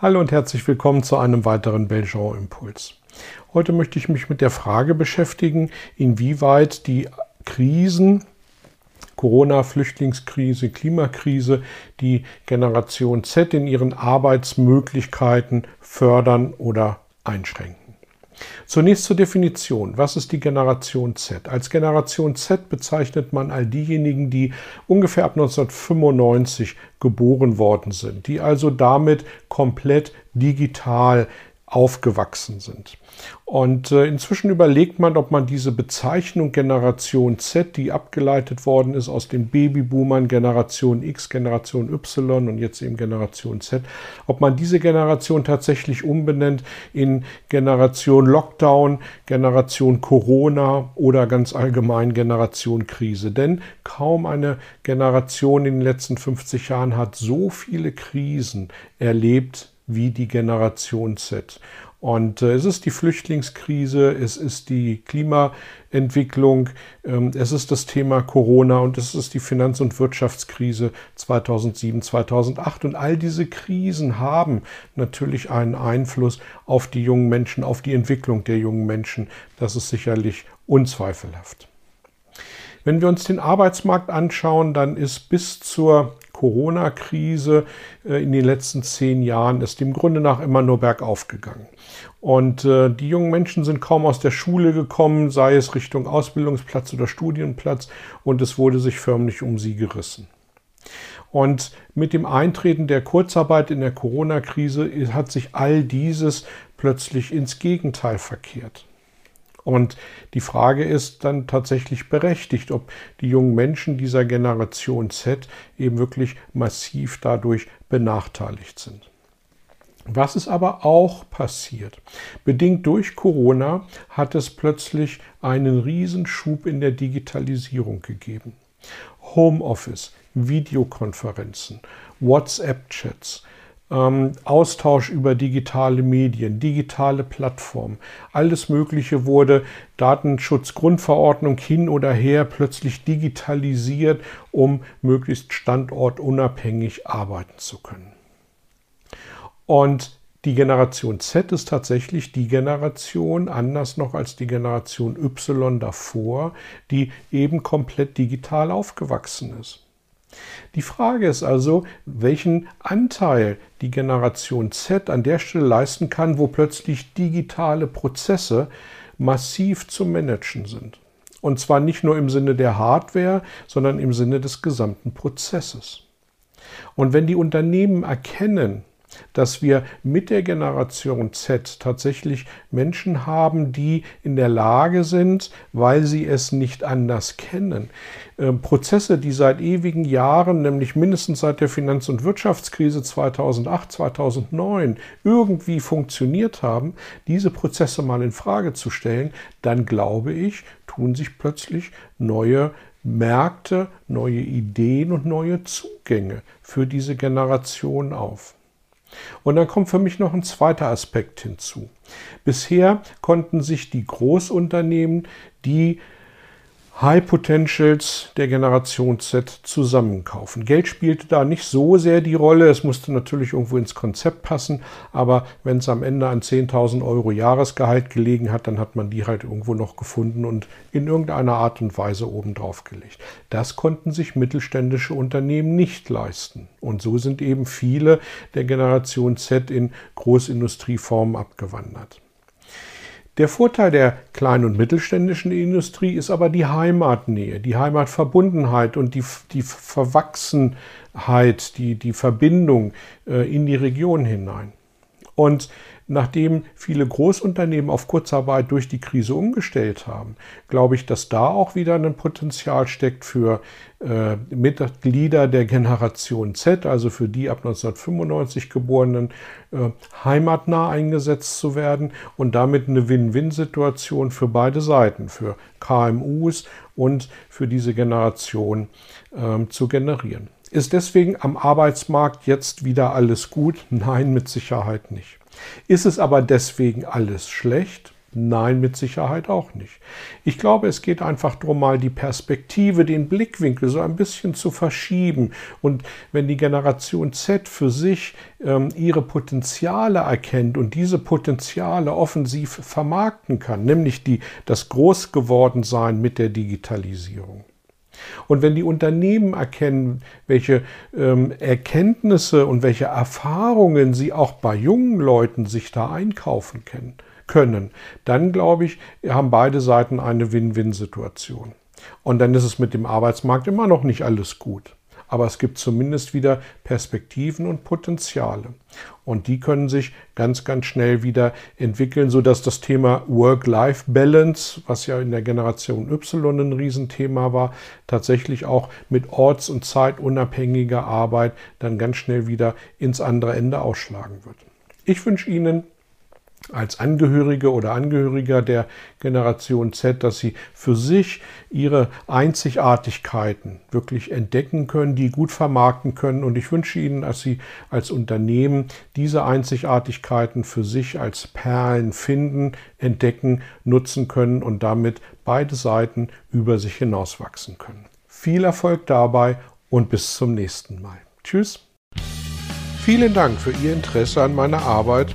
Hallo und herzlich willkommen zu einem weiteren Belgian Impuls. Heute möchte ich mich mit der Frage beschäftigen, inwieweit die Krisen, Corona, Flüchtlingskrise, Klimakrise, die Generation Z in ihren Arbeitsmöglichkeiten fördern oder einschränken. Zunächst zur Definition. Was ist die Generation Z? Als Generation Z bezeichnet man all diejenigen, die ungefähr ab 1995 geboren worden sind, die also damit komplett digital aufgewachsen sind. Und äh, inzwischen überlegt man, ob man diese Bezeichnung Generation Z, die abgeleitet worden ist aus den Babyboomern Generation X, Generation Y und jetzt eben Generation Z, ob man diese Generation tatsächlich umbenennt in Generation Lockdown, Generation Corona oder ganz allgemein Generation Krise. Denn kaum eine Generation in den letzten 50 Jahren hat so viele Krisen erlebt wie die Generation Z. Und äh, es ist die Flüchtlingskrise, es ist die Klimaentwicklung, ähm, es ist das Thema Corona und es ist die Finanz- und Wirtschaftskrise 2007, 2008. Und all diese Krisen haben natürlich einen Einfluss auf die jungen Menschen, auf die Entwicklung der jungen Menschen. Das ist sicherlich unzweifelhaft. Wenn wir uns den Arbeitsmarkt anschauen, dann ist bis zur Corona-Krise äh, in den letzten zehn Jahren ist im Grunde nach immer nur bergauf gegangen. Und äh, die jungen Menschen sind kaum aus der Schule gekommen, sei es Richtung Ausbildungsplatz oder Studienplatz, und es wurde sich förmlich um sie gerissen. Und mit dem Eintreten der Kurzarbeit in der Corona-Krise hat sich all dieses plötzlich ins Gegenteil verkehrt. Und die Frage ist dann tatsächlich berechtigt, ob die jungen Menschen dieser Generation Z eben wirklich massiv dadurch benachteiligt sind. Was ist aber auch passiert? Bedingt durch Corona hat es plötzlich einen Riesenschub in der Digitalisierung gegeben. Homeoffice, Videokonferenzen, WhatsApp-Chats, ähm, Austausch über digitale Medien, digitale Plattformen. Alles Mögliche wurde Datenschutzgrundverordnung hin oder her plötzlich digitalisiert, um möglichst standortunabhängig arbeiten zu können. Und die Generation Z ist tatsächlich die Generation, anders noch als die Generation Y davor, die eben komplett digital aufgewachsen ist. Die Frage ist also, welchen Anteil die Generation Z an der Stelle leisten kann, wo plötzlich digitale Prozesse massiv zu managen sind. Und zwar nicht nur im Sinne der Hardware, sondern im Sinne des gesamten Prozesses. Und wenn die Unternehmen erkennen, dass wir mit der Generation Z tatsächlich Menschen haben, die in der Lage sind, weil sie es nicht anders kennen, ähm, Prozesse, die seit ewigen Jahren, nämlich mindestens seit der Finanz- und Wirtschaftskrise 2008, 2009 irgendwie funktioniert haben, diese Prozesse mal in Frage zu stellen, dann glaube ich, tun sich plötzlich neue Märkte, neue Ideen und neue Zugänge für diese Generation auf. Und dann kommt für mich noch ein zweiter Aspekt hinzu. Bisher konnten sich die Großunternehmen, die High Potentials der Generation Z zusammenkaufen. Geld spielte da nicht so sehr die Rolle. Es musste natürlich irgendwo ins Konzept passen. Aber wenn es am Ende an 10.000 Euro Jahresgehalt gelegen hat, dann hat man die halt irgendwo noch gefunden und in irgendeiner Art und Weise obendrauf gelegt. Das konnten sich mittelständische Unternehmen nicht leisten. Und so sind eben viele der Generation Z in Großindustrieformen abgewandert. Der Vorteil der kleinen und mittelständischen Industrie ist aber die Heimatnähe, die Heimatverbundenheit und die, die Verwachsenheit, die, die Verbindung äh, in die Region hinein. Und nachdem viele Großunternehmen auf Kurzarbeit durch die Krise umgestellt haben, glaube ich, dass da auch wieder ein Potenzial steckt für äh, Mitglieder der Generation Z, also für die ab 1995 geborenen, äh, heimatnah eingesetzt zu werden und damit eine Win-Win-Situation für beide Seiten, für KMUs und für diese Generation äh, zu generieren. Ist deswegen am Arbeitsmarkt jetzt wieder alles gut? Nein, mit Sicherheit nicht. Ist es aber deswegen alles schlecht? Nein, mit Sicherheit auch nicht. Ich glaube, es geht einfach darum, mal die Perspektive, den Blickwinkel so ein bisschen zu verschieben. Und wenn die Generation Z für sich ähm, ihre Potenziale erkennt und diese Potenziale offensiv vermarkten kann, nämlich die, das Großgewordensein mit der Digitalisierung, und wenn die Unternehmen erkennen, welche ähm, Erkenntnisse und welche Erfahrungen sie auch bei jungen Leuten sich da einkaufen können, können, dann glaube ich, haben beide Seiten eine Win-Win-Situation. Und dann ist es mit dem Arbeitsmarkt immer noch nicht alles gut aber es gibt zumindest wieder Perspektiven und Potenziale. Und die können sich ganz, ganz schnell wieder entwickeln, sodass das Thema Work-Life-Balance, was ja in der Generation Y ein Riesenthema war, tatsächlich auch mit orts- und zeitunabhängiger Arbeit dann ganz schnell wieder ins andere Ende ausschlagen wird. Ich wünsche Ihnen als Angehörige oder Angehöriger der Generation Z, dass sie für sich ihre Einzigartigkeiten wirklich entdecken können, die gut vermarkten können. Und ich wünsche Ihnen, dass Sie als Unternehmen diese Einzigartigkeiten für sich als Perlen finden, entdecken, nutzen können und damit beide Seiten über sich hinauswachsen können. Viel Erfolg dabei und bis zum nächsten Mal. Tschüss. Vielen Dank für Ihr Interesse an meiner Arbeit